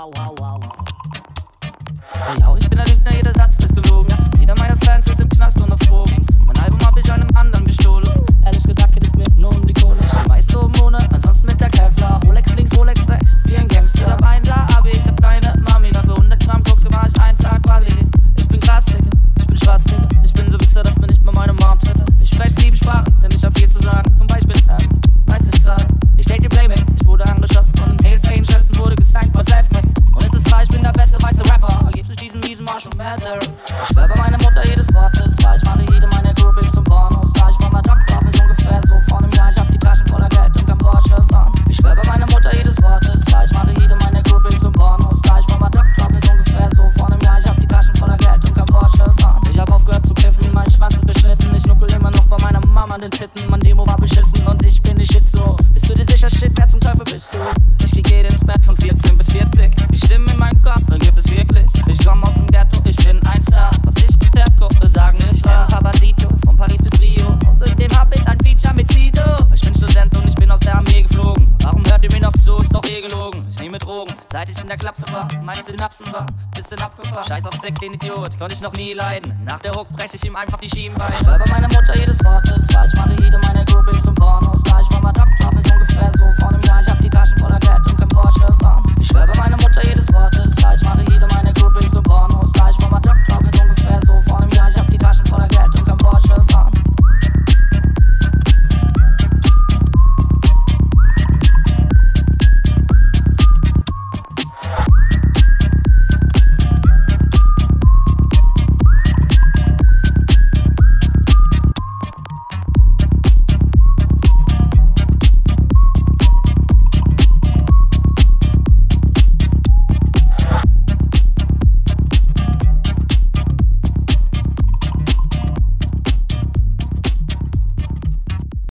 la always been a und Matter. Ich schwör bei meiner Mutter, jedes Wort ist wahr. Ich mache jede meiner Groupies zum Pornos. Da ich von meiner Doktor bis ungefähr so vor einem Jahr. Ich hab die Taschen voller Geld und kann Porsche fahren. Ich schwör bei meiner Mutter, jedes Wort ist wahr. Ich mache jede meiner Groupies zum Pornos. Da ich von meiner Doktor bis ungefähr so vor einem Jahr. Ich hab die Taschen voller Geld und kann Porsche fahren. Ich hab aufgehört zu kiffen, mein Schwanz ist beschnitten. Ich nuckel immer noch bei meiner Mama den Titten. Mein Demo war beschissen und ich bin die Shit so. Bist du dir sicher, shit, wer zum Teufel bist du? Drogen, seit ich in der Klapse war. Meine Synapsen waren bisschen abgefahren. Scheiß auf Sick, den Idiot, konnte ich noch nie leiden. Nach der Hook breche ich ihm einfach die Schienbeine. Ich schwör bei meiner Mutter, jedes Wort ist wahr. Ich mache jede meiner Groupies zum Pornos.